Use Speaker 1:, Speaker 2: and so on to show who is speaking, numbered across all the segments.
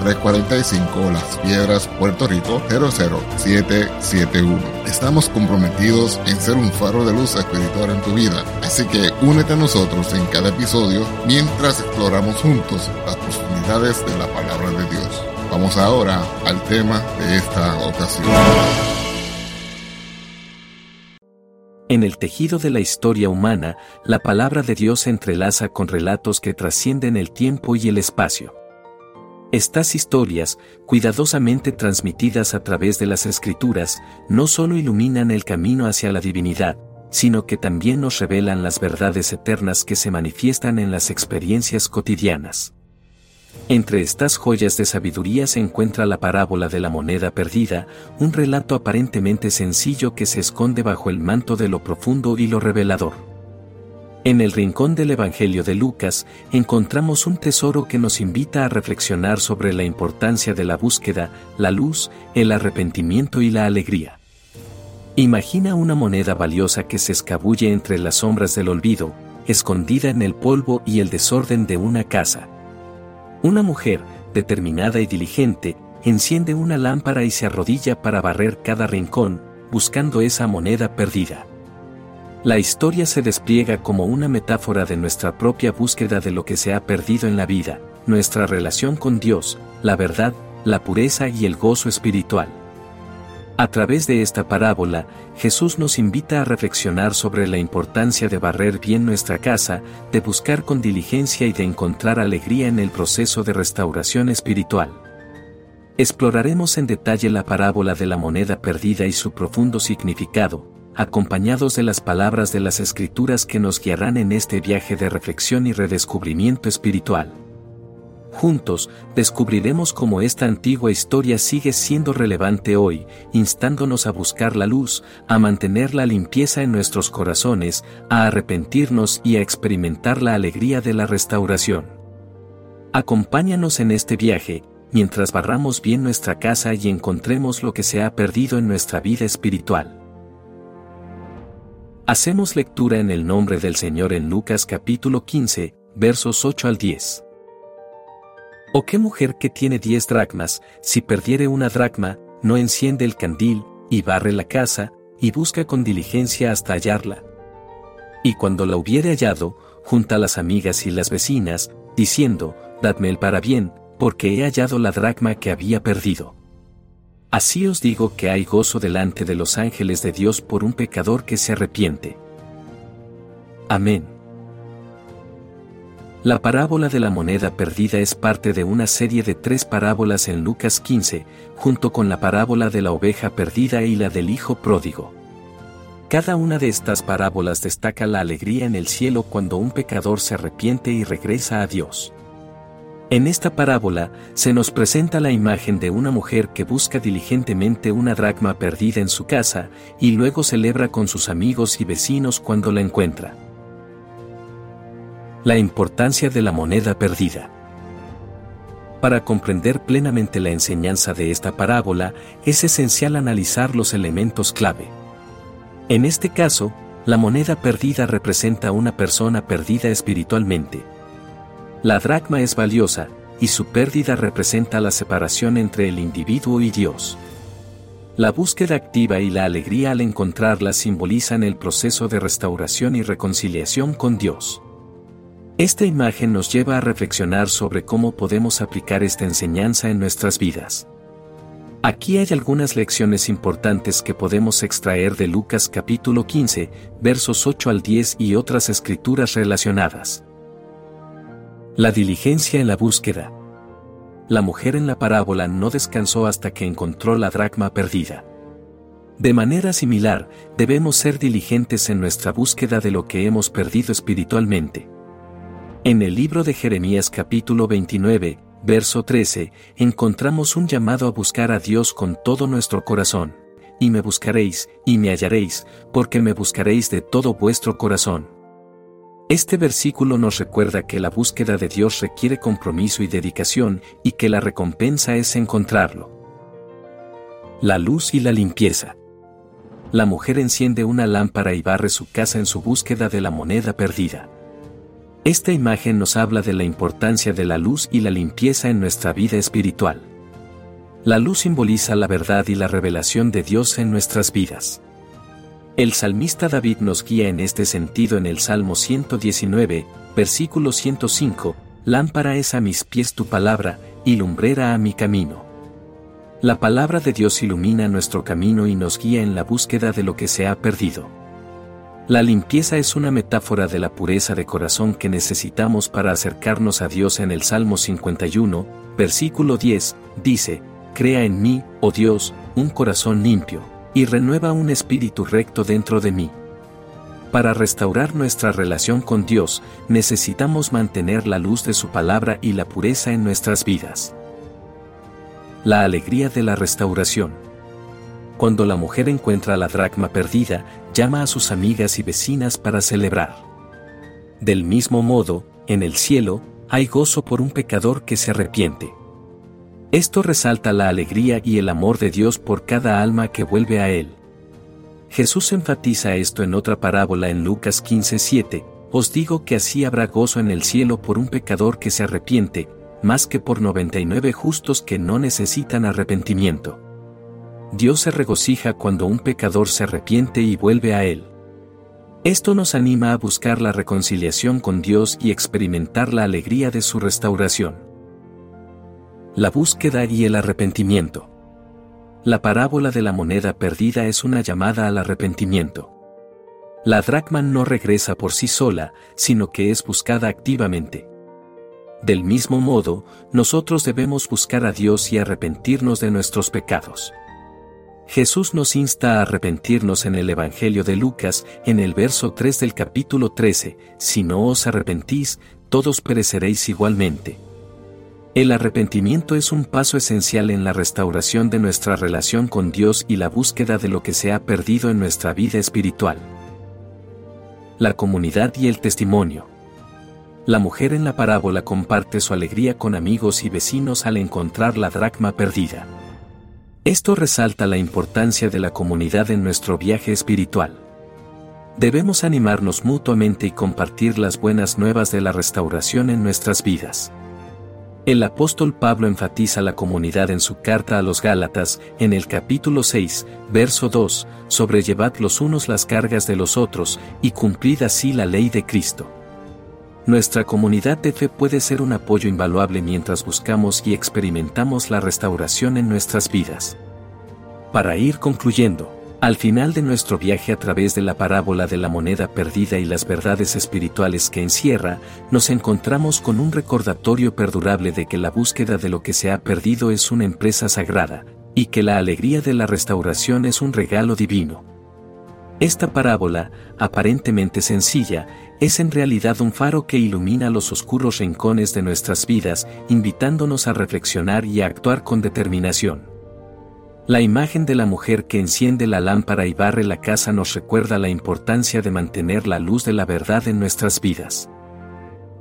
Speaker 1: 345 Las Piedras, Puerto Rico 00771. Estamos comprometidos en ser un faro de luz espiritual en tu vida, así que únete a nosotros en cada episodio mientras exploramos juntos las profundidades de la palabra de Dios. Vamos ahora al tema de esta ocasión.
Speaker 2: En el tejido de la historia humana, la palabra de Dios se entrelaza con relatos que trascienden el tiempo y el espacio. Estas historias, cuidadosamente transmitidas a través de las escrituras, no solo iluminan el camino hacia la divinidad, sino que también nos revelan las verdades eternas que se manifiestan en las experiencias cotidianas. Entre estas joyas de sabiduría se encuentra la parábola de la moneda perdida, un relato aparentemente sencillo que se esconde bajo el manto de lo profundo y lo revelador. En el rincón del Evangelio de Lucas encontramos un tesoro que nos invita a reflexionar sobre la importancia de la búsqueda, la luz, el arrepentimiento y la alegría. Imagina una moneda valiosa que se escabulle entre las sombras del olvido, escondida en el polvo y el desorden de una casa. Una mujer, determinada y diligente, enciende una lámpara y se arrodilla para barrer cada rincón, buscando esa moneda perdida. La historia se despliega como una metáfora de nuestra propia búsqueda de lo que se ha perdido en la vida, nuestra relación con Dios, la verdad, la pureza y el gozo espiritual. A través de esta parábola, Jesús nos invita a reflexionar sobre la importancia de barrer bien nuestra casa, de buscar con diligencia y de encontrar alegría en el proceso de restauración espiritual. Exploraremos en detalle la parábola de la moneda perdida y su profundo significado, acompañados de las palabras de las escrituras que nos guiarán en este viaje de reflexión y redescubrimiento espiritual. Juntos, descubriremos cómo esta antigua historia sigue siendo relevante hoy, instándonos a buscar la luz, a mantener la limpieza en nuestros corazones, a arrepentirnos y a experimentar la alegría de la restauración. Acompáñanos en este viaje, mientras barramos bien nuestra casa y encontremos lo que se ha perdido en nuestra vida espiritual. Hacemos lectura en el nombre del Señor en Lucas capítulo 15, versos 8 al 10. ¿O qué mujer que tiene diez dracmas, si perdiere una dracma, no enciende el candil, y barre la casa, y busca con diligencia hasta hallarla? Y cuando la hubiere hallado, junta a las amigas y las vecinas, diciendo, Dadme el para bien, porque he hallado la dracma que había perdido. Así os digo que hay gozo delante de los ángeles de Dios por un pecador que se arrepiente. Amén. La parábola de la moneda perdida es parte de una serie de tres parábolas en Lucas 15, junto con la parábola de la oveja perdida y la del hijo pródigo. Cada una de estas parábolas destaca la alegría en el cielo cuando un pecador se arrepiente y regresa a Dios. En esta parábola se nos presenta la imagen de una mujer que busca diligentemente una dracma perdida en su casa y luego celebra con sus amigos y vecinos cuando la encuentra. La importancia de la moneda perdida. Para comprender plenamente la enseñanza de esta parábola, es esencial analizar los elementos clave. En este caso, la moneda perdida representa una persona perdida espiritualmente, la dracma es valiosa, y su pérdida representa la separación entre el individuo y Dios. La búsqueda activa y la alegría al encontrarla simbolizan el proceso de restauración y reconciliación con Dios. Esta imagen nos lleva a reflexionar sobre cómo podemos aplicar esta enseñanza en nuestras vidas. Aquí hay algunas lecciones importantes que podemos extraer de Lucas capítulo 15, versos 8 al 10 y otras escrituras relacionadas. La diligencia en la búsqueda. La mujer en la parábola no descansó hasta que encontró la dracma perdida. De manera similar, debemos ser diligentes en nuestra búsqueda de lo que hemos perdido espiritualmente. En el libro de Jeremías capítulo 29, verso 13, encontramos un llamado a buscar a Dios con todo nuestro corazón. Y me buscaréis, y me hallaréis, porque me buscaréis de todo vuestro corazón. Este versículo nos recuerda que la búsqueda de Dios requiere compromiso y dedicación, y que la recompensa es encontrarlo. La luz y la limpieza. La mujer enciende una lámpara y barre su casa en su búsqueda de la moneda perdida. Esta imagen nos habla de la importancia de la luz y la limpieza en nuestra vida espiritual. La luz simboliza la verdad y la revelación de Dios en nuestras vidas. El salmista David nos guía en este sentido en el Salmo 119, versículo 105, Lámpara es a mis pies tu palabra, y lumbrera a mi camino. La palabra de Dios ilumina nuestro camino y nos guía en la búsqueda de lo que se ha perdido. La limpieza es una metáfora de la pureza de corazón que necesitamos para acercarnos a Dios en el Salmo 51, versículo 10, dice, Crea en mí, oh Dios, un corazón limpio, y renueva un espíritu recto dentro de mí. Para restaurar nuestra relación con Dios, necesitamos mantener la luz de su palabra y la pureza en nuestras vidas. La alegría de la restauración. Cuando la mujer encuentra la dracma perdida, llama a sus amigas y vecinas para celebrar. Del mismo modo, en el cielo, hay gozo por un pecador que se arrepiente. Esto resalta la alegría y el amor de Dios por cada alma que vuelve a Él. Jesús enfatiza esto en otra parábola en Lucas 15:7, os digo que así habrá gozo en el cielo por un pecador que se arrepiente, más que por 99 justos que no necesitan arrepentimiento. Dios se regocija cuando un pecador se arrepiente y vuelve a Él. Esto nos anima a buscar la reconciliación con Dios y experimentar la alegría de su restauración. La búsqueda y el arrepentimiento. La parábola de la moneda perdida es una llamada al arrepentimiento. La dracma no regresa por sí sola, sino que es buscada activamente. Del mismo modo, nosotros debemos buscar a Dios y arrepentirnos de nuestros pecados. Jesús nos insta a arrepentirnos en el Evangelio de Lucas, en el verso 3 del capítulo 13, si no os arrepentís, todos pereceréis igualmente. El arrepentimiento es un paso esencial en la restauración de nuestra relación con Dios y la búsqueda de lo que se ha perdido en nuestra vida espiritual. La comunidad y el testimonio. La mujer en la parábola comparte su alegría con amigos y vecinos al encontrar la dracma perdida. Esto resalta la importancia de la comunidad en nuestro viaje espiritual. Debemos animarnos mutuamente y compartir las buenas nuevas de la restauración en nuestras vidas. El apóstol Pablo enfatiza la comunidad en su carta a los Gálatas, en el capítulo 6, verso 2, sobrellevad los unos las cargas de los otros, y cumplid así la ley de Cristo. Nuestra comunidad de fe puede ser un apoyo invaluable mientras buscamos y experimentamos la restauración en nuestras vidas. Para ir concluyendo, al final de nuestro viaje a través de la parábola de la moneda perdida y las verdades espirituales que encierra, nos encontramos con un recordatorio perdurable de que la búsqueda de lo que se ha perdido es una empresa sagrada, y que la alegría de la restauración es un regalo divino. Esta parábola, aparentemente sencilla, es en realidad un faro que ilumina los oscuros rincones de nuestras vidas, invitándonos a reflexionar y a actuar con determinación. La imagen de la mujer que enciende la lámpara y barre la casa nos recuerda la importancia de mantener la luz de la verdad en nuestras vidas.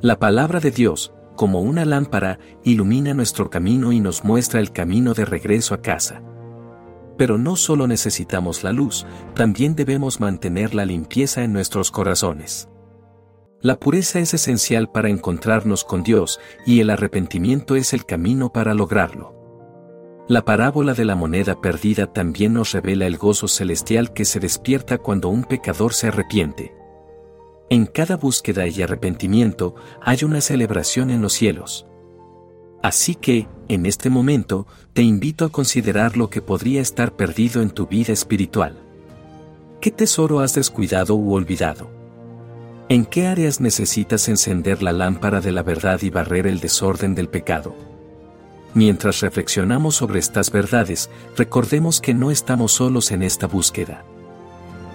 Speaker 2: La palabra de Dios, como una lámpara, ilumina nuestro camino y nos muestra el camino de regreso a casa. Pero no solo necesitamos la luz, también debemos mantener la limpieza en nuestros corazones. La pureza es esencial para encontrarnos con Dios y el arrepentimiento es el camino para lograrlo. La parábola de la moneda perdida también nos revela el gozo celestial que se despierta cuando un pecador se arrepiente. En cada búsqueda y arrepentimiento hay una celebración en los cielos. Así que, en este momento, te invito a considerar lo que podría estar perdido en tu vida espiritual. ¿Qué tesoro has descuidado u olvidado? ¿En qué áreas necesitas encender la lámpara de la verdad y barrer el desorden del pecado? Mientras reflexionamos sobre estas verdades, recordemos que no estamos solos en esta búsqueda.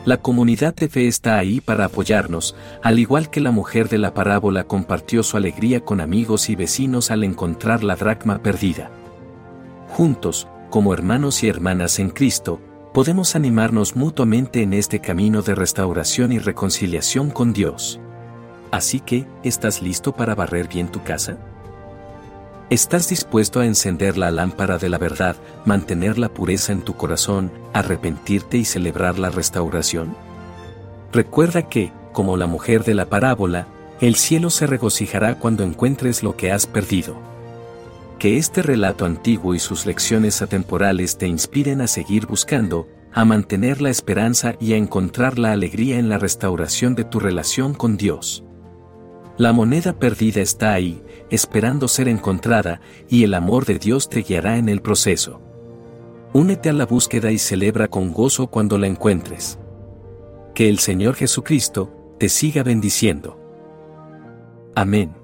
Speaker 2: La comunidad de fe está ahí para apoyarnos, al igual que la mujer de la parábola compartió su alegría con amigos y vecinos al encontrar la dracma perdida. Juntos, como hermanos y hermanas en Cristo, podemos animarnos mutuamente en este camino de restauración y reconciliación con Dios. Así que, ¿estás listo para barrer bien tu casa? ¿Estás dispuesto a encender la lámpara de la verdad, mantener la pureza en tu corazón, arrepentirte y celebrar la restauración? Recuerda que, como la mujer de la parábola, el cielo se regocijará cuando encuentres lo que has perdido. Que este relato antiguo y sus lecciones atemporales te inspiren a seguir buscando, a mantener la esperanza y a encontrar la alegría en la restauración de tu relación con Dios. La moneda perdida está ahí, esperando ser encontrada, y el amor de Dios te guiará en el proceso. Únete a la búsqueda y celebra con gozo cuando la encuentres. Que el Señor Jesucristo te siga bendiciendo. Amén.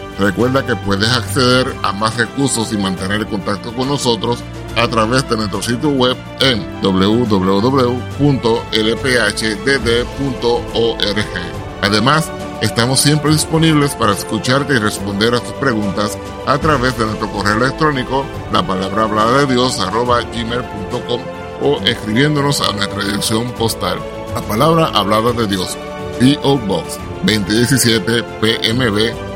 Speaker 1: Recuerda que puedes acceder a más recursos y mantener contacto con nosotros a través de nuestro sitio web en www.lphdd.org. Además, estamos siempre disponibles para escucharte y responder a tus preguntas a través de nuestro correo electrónico, la palabra hablada de Dios, gmail.com o escribiéndonos a nuestra dirección postal, la palabra hablada de Dios, P.O. Box 2017 PMB